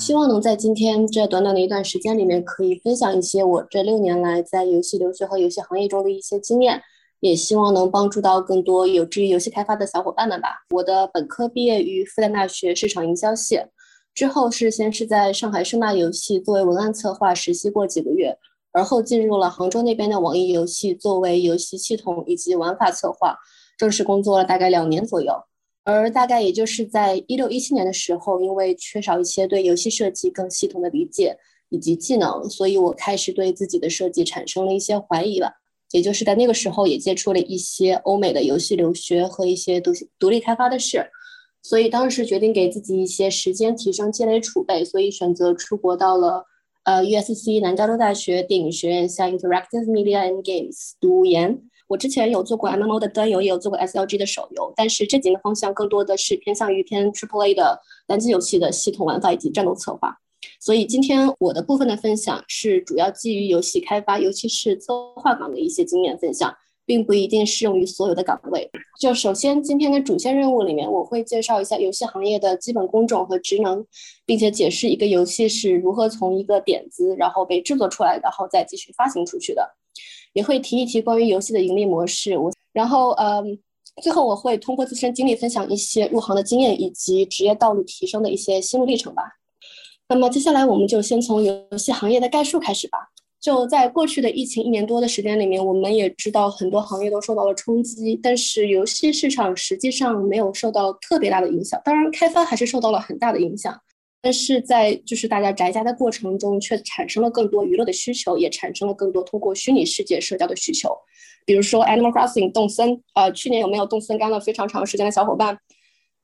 希望能在今天这短短的一段时间里面，可以分享一些我这六年来在游戏留学和游戏行业中的一些经验，也希望能帮助到更多有志于游戏开发的小伙伴们吧。我的本科毕业于复旦大学市场营销系，之后是先是在上海盛大游戏作为文案策划实习过几个月。而后进入了杭州那边的网易游戏，作为游戏系统以及玩法策划，正式工作了大概两年左右。而大概也就是在一六一七年的时候，因为缺少一些对游戏设计更系统的理解以及技能，所以我开始对自己的设计产生了一些怀疑了。也就是在那个时候，也接触了一些欧美的游戏留学和一些独独立开发的事，所以当时决定给自己一些时间提升积累储备，所以选择出国到了。呃，USC 南加州大学电影学院下 Interactive Media and Games 读研。我之前有做过 MMO 的端游，也有做过 SLG 的手游，但是这几个方向更多的是偏向于偏 Triple A 的单机游戏的系统玩法以及战斗策划。所以今天我的部分的分享是主要基于游戏开发，尤其是策划岗的一些经验分享。并不一定适用于所有的岗位。就首先今天的主线任务里面，我会介绍一下游戏行业的基本工种和职能，并且解释一个游戏是如何从一个点子，然后被制作出来，然后再继续发行出去的。也会提一提关于游戏的盈利模式。我然后嗯，最后我会通过自身经历分享一些入行的经验以及职业道路提升的一些心路历程吧。那么接下来我们就先从游戏行业的概述开始吧。就在过去的疫情一年多的时间里面，我们也知道很多行业都受到了冲击，但是游戏市场实际上没有受到特别大的影响。当然，开发还是受到了很大的影响，但是在就是大家宅家的过程中，却产生了更多娱乐的需求，也产生了更多通过虚拟世界社交的需求。比如说 Animal Crossing 动森，呃，去年有没有动森干了非常长时间的小伙伴？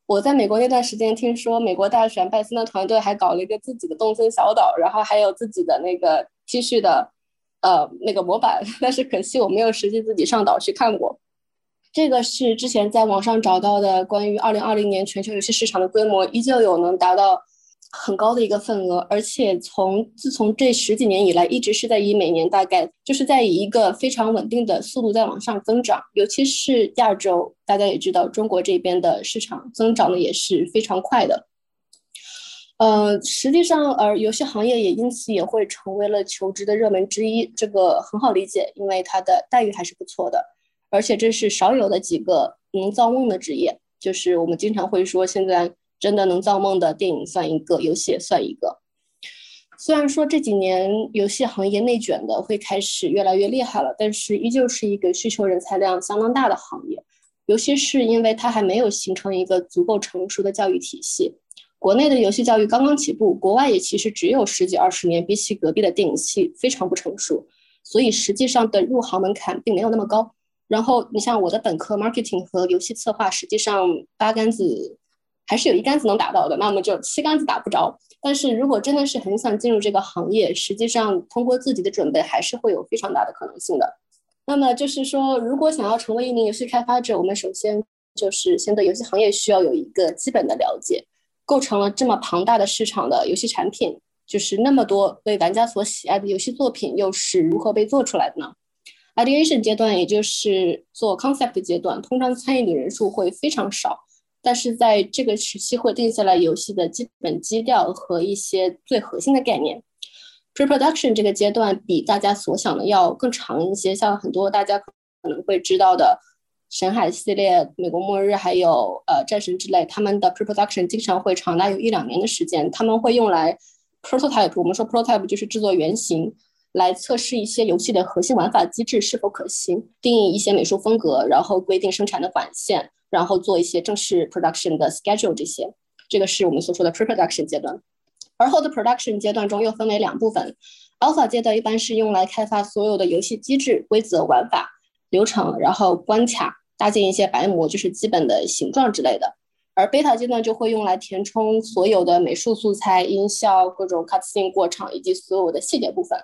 我在美国那段时间，听说美国大选拜森的团队还搞了一个自己的动森小岛，然后还有自己的那个 T 恤的。呃，那个模板，但是可惜我没有实际自己上岛去看过。这个是之前在网上找到的关于二零二零年全球游戏市场的规模，依旧有能达到很高的一个份额，而且从自从这十几年以来，一直是在以每年大概就是在以一个非常稳定的速度在往上增长。尤其是亚洲，大家也知道，中国这边的市场增长的也是非常快的。呃，实际上，而游戏行业也因此也会成为了求职的热门之一。这个很好理解，因为它的待遇还是不错的，而且这是少有的几个能造梦的职业。就是我们经常会说，现在真的能造梦的电影算一个，游戏也算一个。虽然说这几年游戏行业内卷的会开始越来越厉害了，但是依旧是一个需求人才量相当大的行业，尤其是因为它还没有形成一个足够成熟的教育体系。国内的游戏教育刚刚起步，国外也其实只有十几二十年，比起隔壁的电影系非常不成熟，所以实际上的入行门槛并没有那么高。然后你像我的本科 marketing 和游戏策划，实际上八竿子还是有一竿子能打到的，那么就七竿子打不着。但是如果真的是很想进入这个行业，实际上通过自己的准备还是会有非常大的可能性的。那么就是说，如果想要成为一名游戏开发者，我们首先就是先对游戏行业需要有一个基本的了解。构成了这么庞大的市场的游戏产品，就是那么多被玩家所喜爱的游戏作品，又是如何被做出来的呢？Ideation 阶段，也就是做 concept 阶段，通常参与的人数会非常少，但是在这个时期会定下来游戏的基本基调和一些最核心的概念。Pre-production 这个阶段比大家所想的要更长一些，像很多大家可能会知道的。神海系列、美国末日还有呃战神之类，他们的 pre-production 经常会长达有一两年的时间。他们会用来 prototype，我们说 prototype 就是制作原型，来测试一些游戏的核心玩法机制是否可行，定义一些美术风格，然后规定生产的管线，然后做一些正式 production 的 schedule 这些。这个是我们所说的 pre-production 阶段。而后的 production 阶段中又分为两部分，alpha 阶段一般是用来开发所有的游戏机制、规则、玩法。流程，然后关卡，搭建一些白模，就是基本的形状之类的。而 beta 阶段就会用来填充所有的美术素材、音效、各种 cutscene 过场以及所有的细节部分。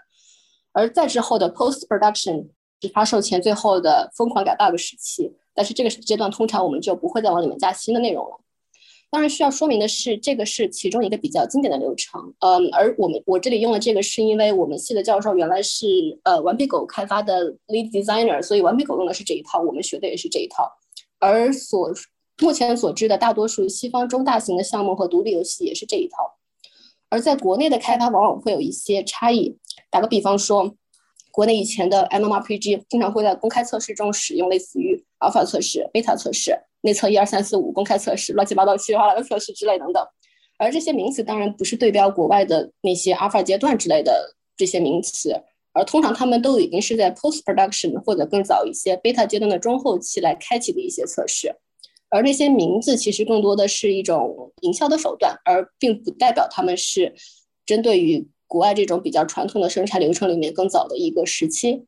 而在之后的 post production 发售前最后的疯狂改 bug 时期。但是这个阶段通常我们就不会再往里面加新的内容了。当然需要说明的是，这个是其中一个比较经典的流程。嗯，而我们我这里用的这个是因为我们系的教授原来是呃顽皮狗开发的 lead designer，所以顽皮狗用的是这一套，我们学的也是这一套。而所目前所知的大多数西方中大型的项目和独立游戏也是这一套。而在国内的开发往往会有一些差异。打个比方说，国内以前的 MMRPG 经常会在公开测试中使用类似于 alpha 测试、beta 测试。内测一二三四五公开测试，乱七八糟七里八拉的测试之类等等，而这些名词当然不是对标国外的那些 alpha 阶段之类的这些名词，而通常他们都已经是在 post production 或者更早一些 beta 阶段的中后期来开启的一些测试，而那些名字其实更多的是一种营销的手段，而并不代表他们是针对于国外这种比较传统的生产流程里面更早的一个时期，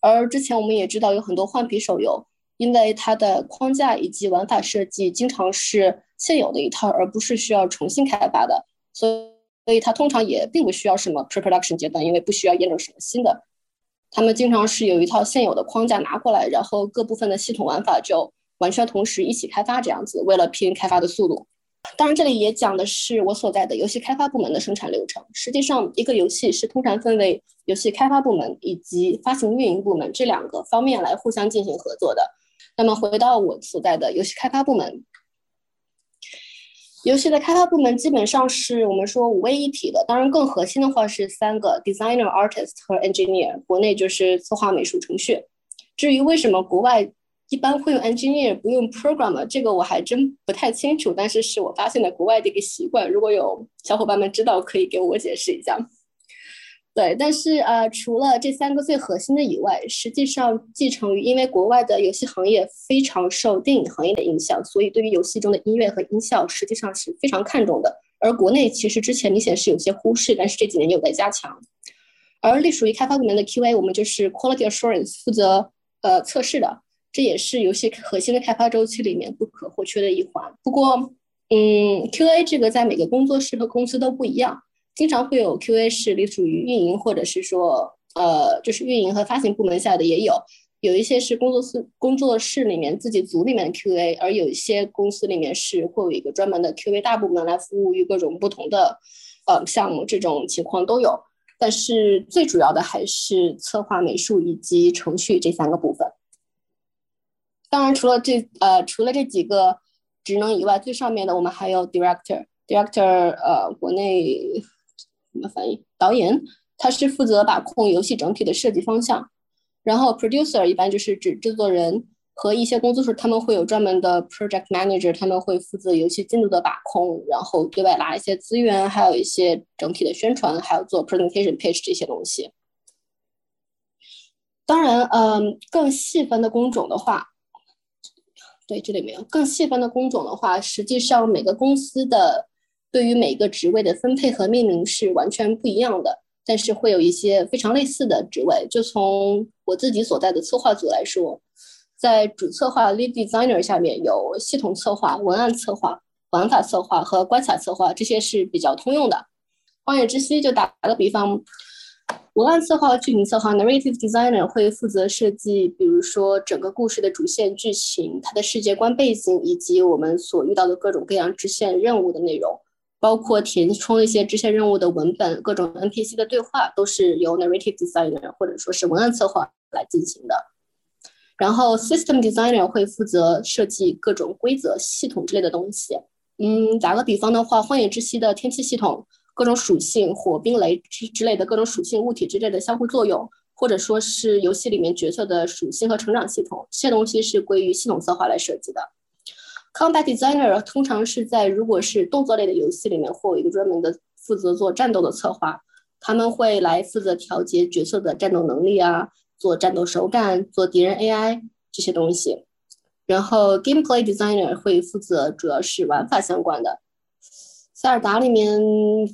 而之前我们也知道有很多换皮手游。因为它的框架以及玩法设计经常是现有的一套，而不是需要重新开发的，所以所以它通常也并不需要什么 pre-production 阶段，因为不需要验证什么新的。他们经常是有一套现有的框架拿过来，然后各部分的系统玩法就完全同时一起开发，这样子为了拼开发的速度。当然，这里也讲的是我所在的游戏开发部门的生产流程。实际上，一个游戏是通常分为游戏开发部门以及发行运营部门这两个方面来互相进行合作的。那么回到我所在的游戏开发部门，游戏的开发部门基本上是我们说五位一体的。当然，更核心的话是三个：designer、artist 和 engineer。国内就是策划、美术、程序。至于为什么国外一般会用 engineer 不用 programmer，这个我还真不太清楚。但是是我发现的国外的一个习惯。如果有小伙伴们知道，可以给我解释一下。对，但是呃，除了这三个最核心的以外，实际上继承于因为国外的游戏行业非常受电影行业的影响，所以对于游戏中的音乐和音效实际上是非常看重的。而国内其实之前明显是有些忽视，但是这几年有在加强。而隶属于开发部门的 QA，我们就是 Quality Assurance 负责呃测试的，这也是游戏核心的开发周期里面不可或缺的一环。不过，嗯，QA 这个在每个工作室和公司都不一样。经常会有 QA 是隶属于运营，或者是说，呃，就是运营和发行部门下的也有，有一些是工作室工作室里面自己组里面的 QA，而有一些公司里面是会有一个专门的 QA 大部门来服务于各种不同的，呃，项目，这种情况都有。但是最主要的还是策划、美术以及程序这三个部分。当然，除了这呃，除了这几个职能以外，最上面的我们还有 Director，Director，呃，国内。怎么翻译？导演他是负责把控游戏整体的设计方向，然后 producer 一般就是指制作人和一些工作室，他们会有专门的 project manager，他们会负责游戏进度的把控，然后对外拉一些资源，还有一些整体的宣传，还有做 presentation page 这些东西。当然，嗯，更细分的工种的话，对，这里没有更细分的工种的话，实际上每个公司的。对于每个职位的分配和命名是完全不一样的，但是会有一些非常类似的职位。就从我自己所在的策划组来说，在主策划 lead designer 下面有系统策划、文案策划、玩法策划和关卡策划，这些是比较通用的。荒野之息就打个比方，文案策划和剧情策划 narrative designer 会负责设计，比如说整个故事的主线剧情、它的世界观背景以及我们所遇到的各种各样支线任务的内容。包括填充一些支线任务的文本，各种 NPC 的对话都是由 narrative designer 或者说是文案策划来进行的。然后 system designer 会负责设计各种规则、系统之类的东西。嗯，打个比方的话，荒野之息的天气系统，各种属性、火、冰、雷之之类的各种属性、物体之类的相互作用，或者说是游戏里面角色的属性和成长系统，这些东西是归于系统策划来设计的。Combat designer 通常是在如果是动作类的游戏里面，会有一个专门的负责做战斗的策划，他们会来负责调节角色的战斗能力啊，做战斗手感，做敌人 AI 这些东西。然后 gameplay designer 会负责主要是玩法相关的。塞尔达里面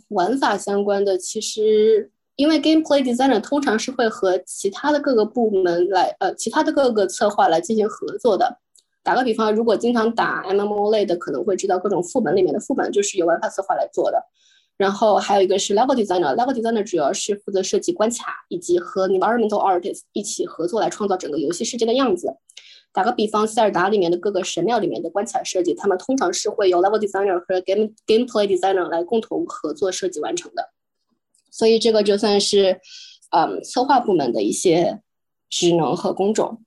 玩法相关的，其实因为 gameplay designer 通常是会和其他的各个部门来，呃，其他的各个策划来进行合作的。打个比方，如果经常打 MMO 类的，可能会知道各种副本里面的副本就是由玩法策划来做的。然后还有一个是 level designer，level designer 主要是负责设计关卡，以及和 environmental artists 一起合作来创造整个游戏世界的样子。打个比方，塞尔达里面的各个神庙里面的关卡设计，他们通常是会由 level designer 和 game gameplay designer 来共同合作设计完成的。所以这个就算是，嗯，策划部门的一些职能和工种。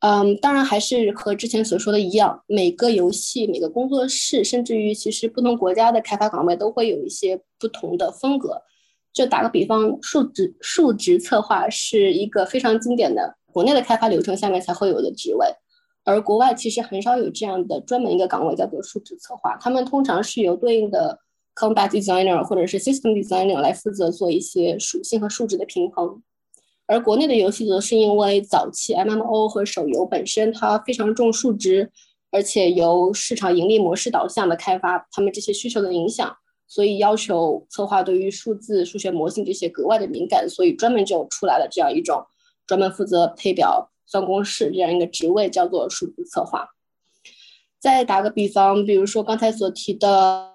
嗯，当然还是和之前所说的一样，每个游戏、每个工作室，甚至于其实不同国家的开发岗位都会有一些不同的风格。就打个比方，数值数值策划是一个非常经典的国内的开发流程下面才会有的职位，而国外其实很少有这样的专门一个岗位叫做数值策划。他们通常是由对应的 combat designer 或者是 system designer 来负责做一些属性和数值的平衡。而国内的游戏则是因为早期 MMO 和手游本身它非常重数值，而且由市场盈利模式导向的开发，他们这些需求的影响，所以要求策划对于数字、数学模型这些格外的敏感，所以专门就出来了这样一种专门负责配表、算公式这样一个职位，叫做数字策划。再打个比方，比如说刚才所提的，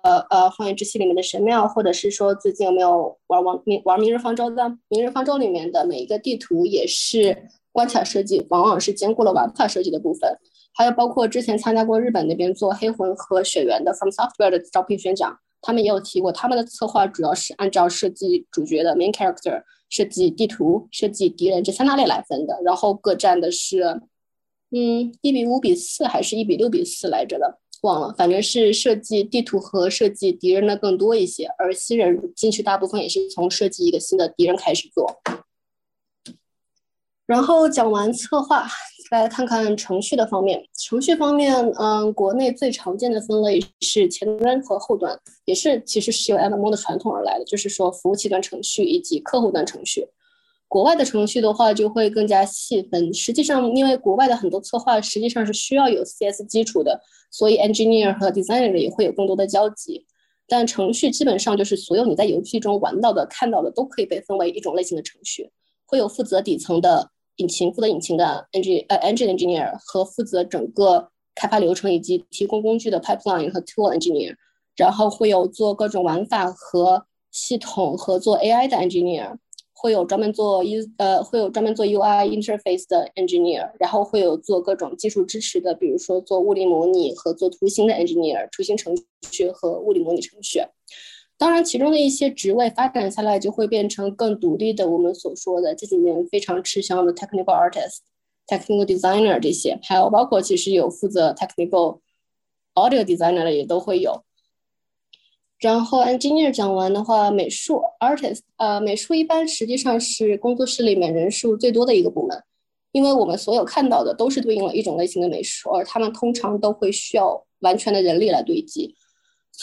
呃，《荒野之息》里面的神庙，或者是说最近有没有玩王明玩《明日方舟》的《明日方舟》里面的每一个地图也是关卡设计，往往是兼顾了玩法设计的部分。还有包括之前参加过日本那边做《黑魂》和《血缘》的 From Software 的招聘宣讲，他们也有提过，他们的策划主要是按照设计主角的 main character、设计地图、设计敌人这三大类来分的，然后各占的是。嗯，一比五比四还是一比六比四来着的，忘了，反正是设计地图和设计敌人的更多一些，而新人进去大部分也是从设计一个新的敌人开始做。然后讲完策划，来看看程序的方面。程序方面，嗯，国内最常见的分类是前端和后端，也是其实是由 MMO 的传统而来的，就是说服务器端程序以及客户端程序。国外的程序的话就会更加细分。实际上，因为国外的很多策划实际上是需要有 CS 基础的，所以 engineer 和 designer 也会有更多的交集。但程序基本上就是所有你在游戏中玩到的、看到的都可以被分为一种类型的程序。会有负责底层的引擎、负责引擎的 engine 呃 engine engineer 和负责整个开发流程以及提供工具的 pipeline 和 tool engineer。然后会有做各种玩法和系统和做 AI 的 engineer。会有专门做 U 呃，会有专门做 UI interface 的 engineer，然后会有做各种技术支持的，比如说做物理模拟和做图形的 engineer，图形程序和物理模拟程序。当然，其中的一些职位发展下来就会变成更独立的，我们所说的这几年非常吃香的 technical artist、technical designer 这些，还有包括其实有负责 technical audio designer 的也都会有。然后 engineer 讲完的话，美术 artist，呃，美术一般实际上是工作室里面人数最多的一个部门，因为我们所有看到的都是对应了一种类型的美术，而他们通常都会需要完全的人力来堆积。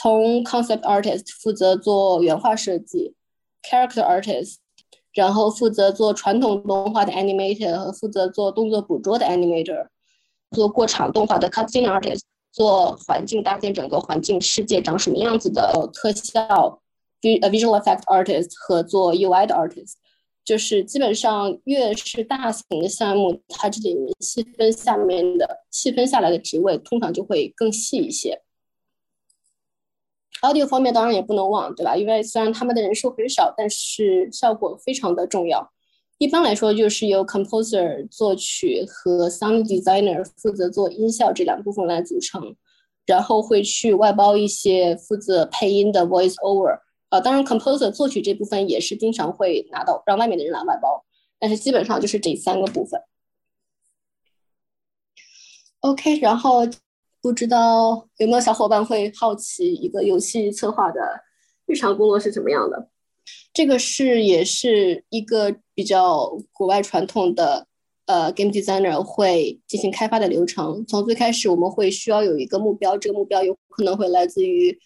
从 concept artist 负责做原画设计，character artist，然后负责做传统动画的 animator 和负责做动作捕捉的 animator，做过场动画的 cutscene artist。做环境搭建整个环境世界长什么样子的特效，visual effect artist 和做 UI 的 artist，就是基本上越是大型的项目，它这里面细分下面的细分下来的职位通常就会更细一些。Audio 方面当然也不能忘，对吧？因为虽然他们的人数很少，但是效果非常的重要。一般来说，就是由 composer 作曲和 sound designer 负责做音效这两部分来组成，然后会去外包一些负责配音的 voice over。呃，当然 composer 作曲这部分也是经常会拿到让外面的人来外包，但是基本上就是这三个部分。OK，然后不知道有没有小伙伴会好奇一个游戏策划的日常工作是什么样的？这个是也是一个比较国外传统的，呃，game designer 会进行开发的流程。从最开始，我们会需要有一个目标，这个目标有可能会来自于，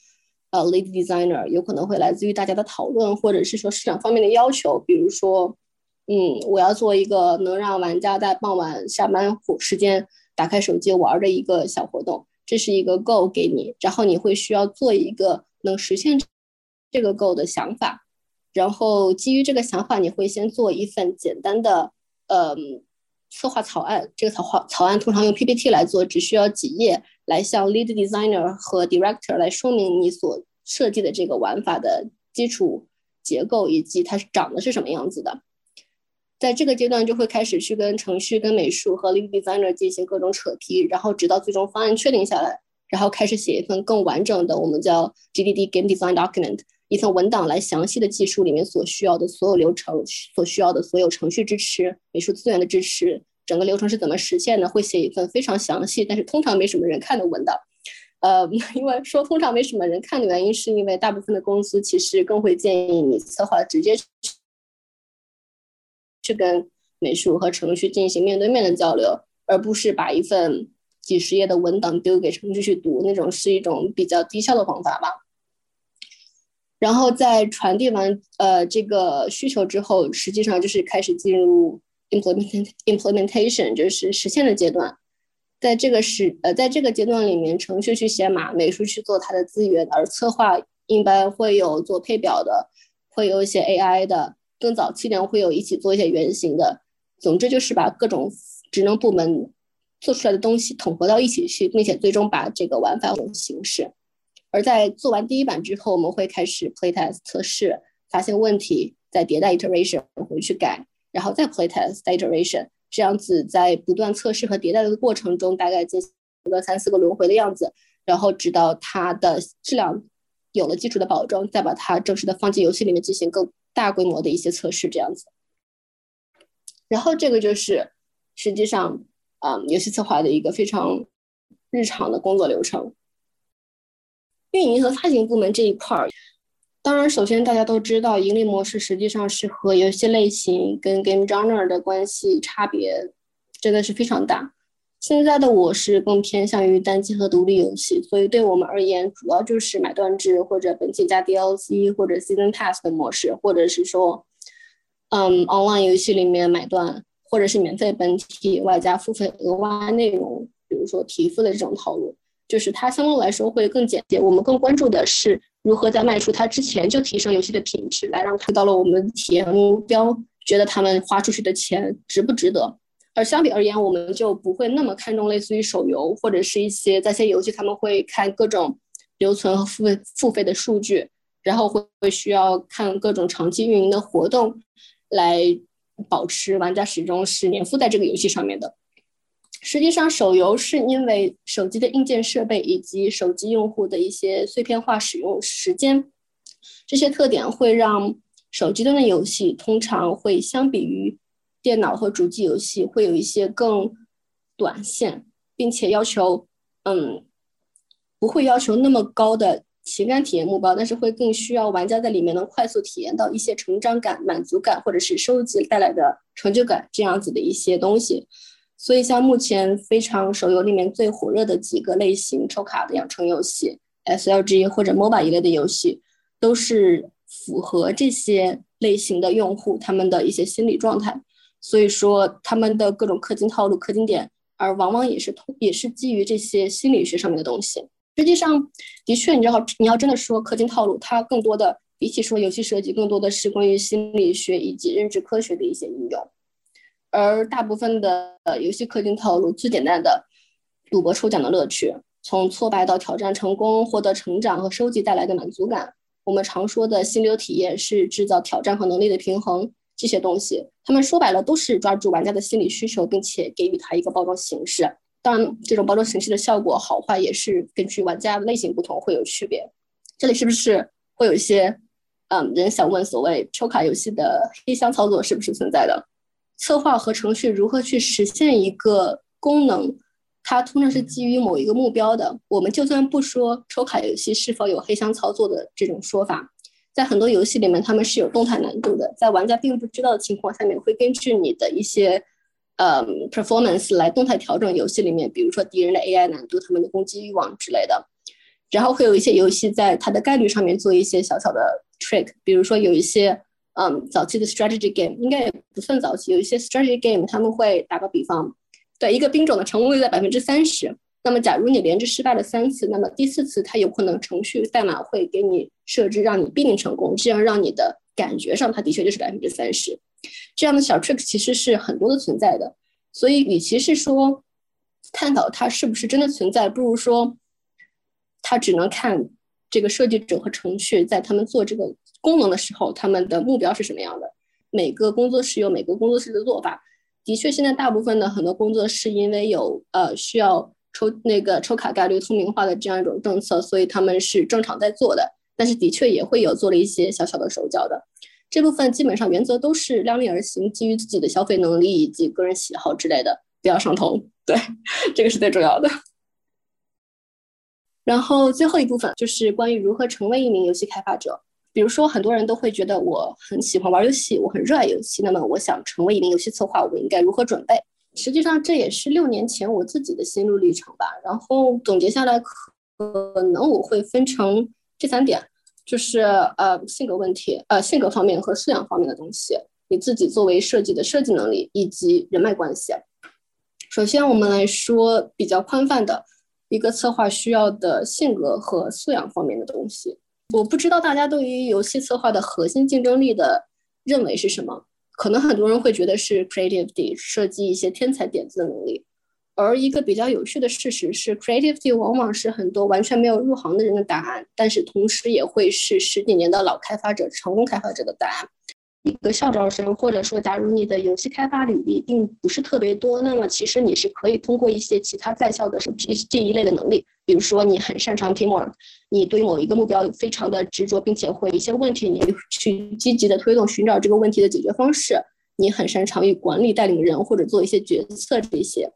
呃，lead designer，有可能会来自于大家的讨论，或者是说市场方面的要求。比如说，嗯，我要做一个能让玩家在傍晚下班时间打开手机玩的一个小活动，这是一个 g o 给你，然后你会需要做一个能实现这个 g o 的想法。然后基于这个想法，你会先做一份简单的，呃，策划草案。这个草画草案通常用 PPT 来做，只需要几页，来向 lead designer 和 director 来说明你所设计的这个玩法的基础结构以及它长得是什么样子的。在这个阶段就会开始去跟程序、跟美术和 lead designer 进行各种扯皮，然后直到最终方案确定下来，然后开始写一份更完整的我们叫 GDD Game Design Document，一份文档来详细的技术里面所需要的所有流程、所需要的所有程序支持、美术资源的支持，整个流程是怎么实现的，会写一份非常详细，但是通常没什么人看的文档。呃，因为说通常没什么人看的原因，是因为大部分的公司其实更会建议你策划直接。去跟美术和程序进行面对面的交流，而不是把一份几十页的文档丢给程序去读，那种是一种比较低效的方法吧。然后在传递完呃这个需求之后，实际上就是开始进入 implement implementation，就是实现的阶段。在这个时呃在这个阶段里面，程序去写码，美术去做它的资源，而策划一般会有做配表的，会有一些 AI 的。更早期点会有一起做一些原型的，总之就是把各种职能部门做出来的东西统合到一起去，并且最终把这个玩法形式。而在做完第一版之后，我们会开始 playtest 测试，发现问题，再迭代 iteration 回去改，然后再 playtest iteration，这样子在不断测试和迭代的过程中，大概进行个三四个轮回的样子，然后直到它的质量有了基础的保证，再把它正式的放进游戏里面进行更。大规模的一些测试这样子，然后这个就是实际上啊游戏策划的一个非常日常的工作流程。运营和发行部门这一块儿，当然首先大家都知道，盈利模式实际上是和游戏类型跟 game genre 的关系差别真的是非常大。现在的我是更偏向于单机和独立游戏，所以对我们而言，主要就是买断制或者本体加 DLC 或者 Season Pass 的模式，或者是说，嗯，online 游戏里面买断，或者是免费本体外加付费额外内容，比如说提付的这种套路，就是它相对来说会更简洁。我们更关注的是如何在卖出它之前就提升游戏的品质，来让看到了我们体验目标，觉得他们花出去的钱值不值得。而相比而言，我们就不会那么看重类似于手游或者是一些在线游戏，他们会看各种留存和付费付费的数据，然后会会需要看各种长期运营的活动，来保持玩家始终是粘附在这个游戏上面的。实际上，手游是因为手机的硬件设备以及手机用户的一些碎片化使用时间这些特点，会让手机端的游戏通常会相比于。电脑和主机游戏会有一些更短线，并且要求，嗯，不会要求那么高的情感体验目标，但是会更需要玩家在里面能快速体验到一些成长感、满足感，或者是收集带来的成就感这样子的一些东西。所以，像目前非常手游里面最火热的几个类型抽卡的养成游戏，SLG 或者 MOBA 一类的游戏，都是符合这些类型的用户他们的一些心理状态。所以说，他们的各种氪金套路、氪金点，而往往也是通，也是基于这些心理学上面的东西。实际上，的确，你知道，你要真的说氪金套路，它更多的比起说游戏设计，更多的是关于心理学以及认知科学的一些应用。而大部分的游戏氪金套路，最简单的赌博抽奖的乐趣，从挫败到挑战成功，获得成长和收集带来的满足感。我们常说的心流体验，是制造挑战和能力的平衡。这些东西，他们说白了都是抓住玩家的心理需求，并且给予他一个包装形式。当然，这种包装形式的效果好坏也是根据玩家类型不同会有区别。这里是不是会有一些嗯人想问，所谓抽卡游戏的黑箱操作是不是存在的？策划和程序如何去实现一个功能？它通常是基于某一个目标的。我们就算不说抽卡游戏是否有黑箱操作的这种说法。在很多游戏里面，他们是有动态难度的，在玩家并不知道的情况下面，会根据你的一些呃 performance 来动态调整游戏里面，比如说敌人的 AI 难度、他们的攻击欲望之类的。然后会有一些游戏在它的概率上面做一些小小的 trick，比如说有一些嗯早期的 strategy game，应该也不算早期，有一些 strategy game 他们会打个比方，对一个兵种的成功率在百分之三十。那么，假如你连着失败了三次，那么第四次它有可能程序代码会给你设置让你必定成功，这样让你的感觉上它的确就是百分之三十。这样的小 trick 其实是很多的存在的，所以与其是说探讨它是不是真的存在，不如说它只能看这个设计者和程序在他们做这个功能的时候，他们的目标是什么样的？每个工作室有每个工作室的做法。的确，现在大部分的很多工作室因为有呃需要抽那个抽卡概率透明化的这样一种政策，所以他们是正常在做的。但是的确也会有做了一些小小的手脚的。这部分基本上原则都是量力而行，基于自己的消费能力以及个人喜好之类的，不要上头。对，这个是最重要的。然后最后一部分就是关于如何成为一名游戏开发者。比如说，很多人都会觉得我很喜欢玩游戏，我很热爱游戏，那么我想成为一名游戏策划，我应该如何准备？实际上，这也是六年前我自己的心路历程吧。然后总结下来，可能我会分成这三点。就是呃性格问题，呃性格方面和素养方面的东西，你自己作为设计的设计能力以及人脉关系。首先我们来说比较宽泛的一个策划需要的性格和素养方面的东西。我不知道大家对于游戏策划的核心竞争力的认为是什么？可能很多人会觉得是 creativity，设计一些天才点子的能力。而一个比较有趣的事实是，creativity 往往是很多完全没有入行的人的答案，但是同时也会是十几年的老开发者、成功开发者的答案。一个校招生，或者说，假如你的游戏开发履历并不是特别多，那么其实你是可以通过一些其他在校的这这一类的能力，比如说你很擅长 teamwork，你对某一个目标非常的执着，并且会一些问题你去积极的推动寻找这个问题的解决方式，你很擅长于管理带领人或者做一些决策这些。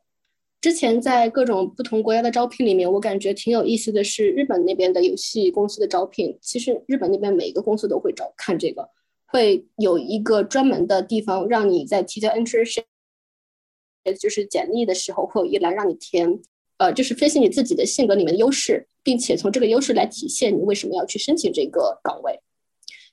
之前在各种不同国家的招聘里面，我感觉挺有意思的是日本那边的游戏公司的招聘。其实日本那边每一个公司都会找看这个，会有一个专门的地方让你在提交 internship，就是简历的时候会有一栏让你填，呃，就是分析你自己的性格里面的优势，并且从这个优势来体现你为什么要去申请这个岗位。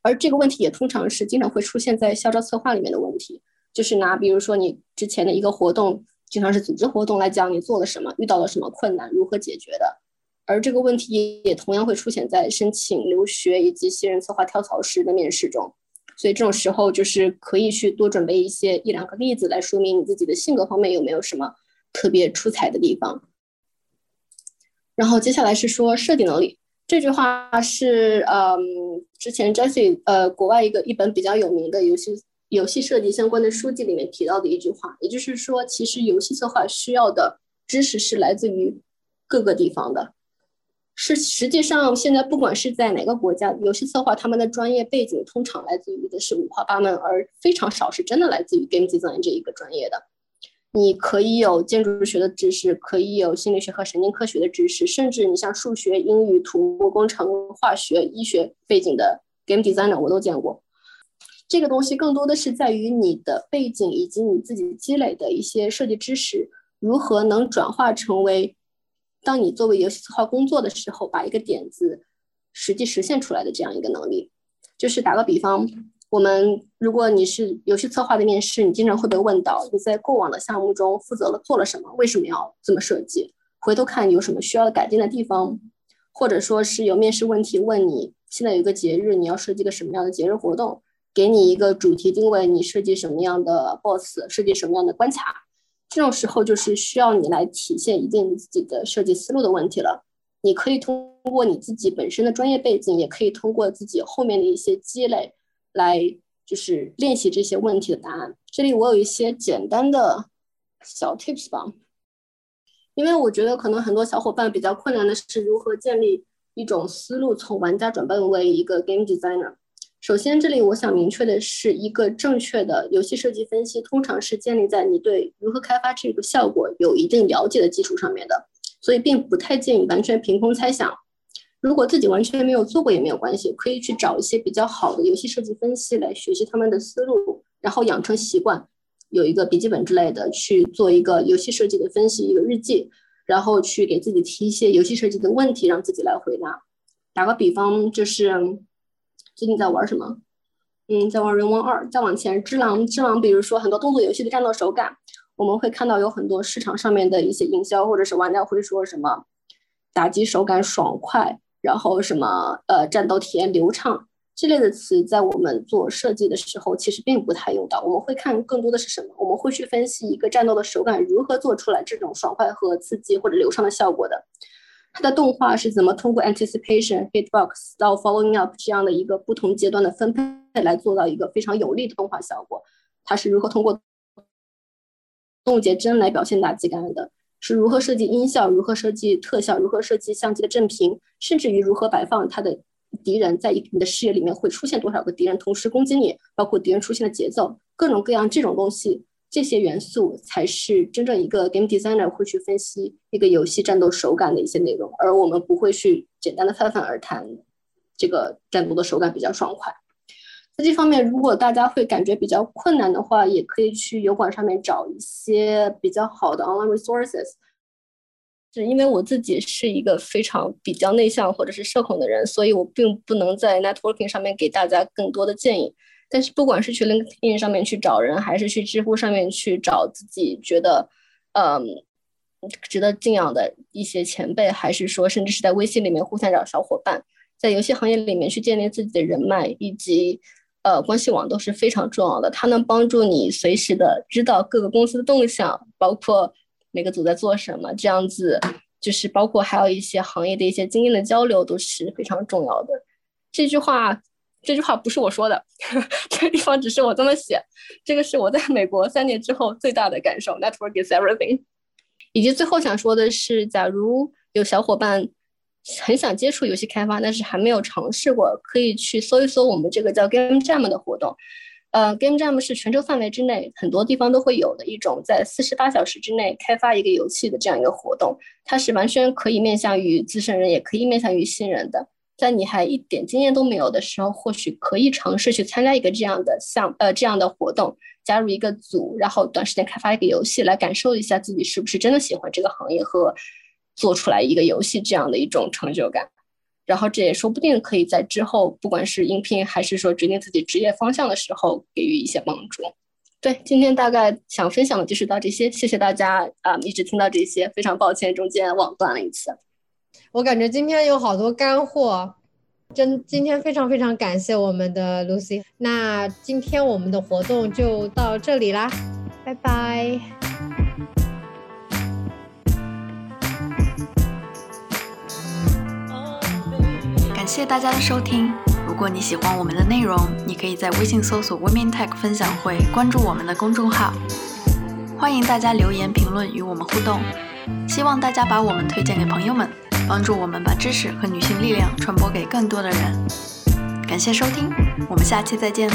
而这个问题也通常是经常会出现在校招策划里面的问题，就是拿比如说你之前的一个活动。经常是组织活动来讲，你做了什么，遇到了什么困难，如何解决的。而这个问题也同样会出现在申请留学以及新人策划跳槽时的面试中。所以这种时候就是可以去多准备一些一两个例子来说明你自己的性格方面有没有什么特别出彩的地方。然后接下来是说设计能力，这句话是嗯，之前 Jesse 呃国外一个一本比较有名的游戏。游戏设计相关的书籍里面提到的一句话，也就是说，其实游戏策划需要的知识是来自于各个地方的。是实际上，现在不管是在哪个国家，游戏策划他们的专业背景通常来自于的是五花八门，而非常少是真的来自于 game design 这一个专业的。你可以有建筑学的知识，可以有心理学和神经科学的知识，甚至你像数学、英语、土木工程、化学、医学背景的 game designer 我都见过。这个东西更多的是在于你的背景以及你自己积累的一些设计知识，如何能转化成为，当你作为游戏策划工作的时候，把一个点子实际实现出来的这样一个能力。就是打个比方，我们如果你是游戏策划的面试，你经常会被问到你在过往的项目中负责了做了什么，为什么要这么设计？回头看有什么需要改进的地方，或者说是有面试问题问你，现在有个节日，你要设计个什么样的节日活动？给你一个主题定位，你设计什么样的 boss，设计什么样的关卡，这种时候就是需要你来体现一定自己的设计思路的问题了。你可以通过你自己本身的专业背景，也可以通过自己后面的一些积累，来就是练习这些问题的答案。这里我有一些简单的小 tips 吧，因为我觉得可能很多小伙伴比较困难的是如何建立一种思路，从玩家转变为一个 game designer。首先，这里我想明确的是，一个正确的游戏设计分析通常是建立在你对如何开发这个效果有一定了解的基础上面的，所以并不太建议完全凭空猜想。如果自己完全没有做过也没有关系，可以去找一些比较好的游戏设计分析来学习他们的思路，然后养成习惯，有一个笔记本之类的去做一个游戏设计的分析，一个日记，然后去给自己提一些游戏设计的问题，让自己来回答。打个比方，就是。最近在玩什么？嗯，在玩人王二。再往前，只狼，只狼，比如说很多动作游戏的战斗手感，我们会看到有很多市场上面的一些营销，或者是玩家会说什么打击手感爽快，然后什么呃战斗体验流畅这类的词，在我们做设计的时候其实并不太用到。我们会看更多的是什么？我们会去分析一个战斗的手感如何做出来这种爽快和刺激或者流畅的效果的。它的动画是怎么通过 anticipation、hitbox 到 following up 这样的一个不同阶段的分配来做到一个非常有力的动画效果？它是如何通过动节帧来表现打击感的？是如何设计音效？如何设计特效？如何设计相机的正屏？甚至于如何摆放它的敌人在你的视野里面会出现多少个敌人同时攻击你？包括敌人出现的节奏，各种各样这种东西，这些元素才是真正一个 game designer 会去分析一个游戏战斗手感的一些内容，而我们不会去简单的泛泛而谈这个战斗的手感比较爽快。在这方面，如果大家会感觉比较困难的话，也可以去油管上面找一些比较好的 online resources。是因为我自己是一个非常比较内向或者是社恐的人，所以我并不能在 networking 上面给大家更多的建议。但是不管是去 LinkedIn 上面去找人，还是去知乎上面去找自己觉得嗯值得敬仰的一些前辈，还是说甚至是在微信里面互相找小伙伴，在游戏行业里面去建立自己的人脉以及。呃，关系网都是非常重要的，它能帮助你随时的知道各个公司的动向，包括每个组在做什么，这样子就是包括还有一些行业的一些经验的交流都是非常重要的。这句话，这句话不是我说的，这个地方只是我这么写，这个是我在美国三年之后最大的感受。Network is everything。以及最后想说的是，假如有小伙伴。很想接触游戏开发，但是还没有尝试过，可以去搜一搜我们这个叫 Game Jam 的活动。呃，Game Jam 是全球范围之内很多地方都会有的一种在四十八小时之内开发一个游戏的这样一个活动。它是完全可以面向于资深人，也可以面向于新人的。在你还一点经验都没有的时候，或许可以尝试去参加一个这样的项呃这样的活动，加入一个组，然后短时间开发一个游戏，来感受一下自己是不是真的喜欢这个行业和。做出来一个游戏这样的一种成就感，然后这也说不定可以在之后，不管是应聘还是说决定自己职业方向的时候，给予一些帮助。对，今天大概想分享的就是到这些，谢谢大家啊，一直听到这些，非常抱歉中间网断了一次。我感觉今天有好多干货，真今天非常非常感谢我们的 Lucy。那今天我们的活动就到这里啦，拜拜。感谢大家的收听。如果你喜欢我们的内容，你可以在微信搜索 Women Tech 分享会，关注我们的公众号。欢迎大家留言评论与我们互动。希望大家把我们推荐给朋友们，帮助我们把知识和女性力量传播给更多的人。感谢收听，我们下期再见。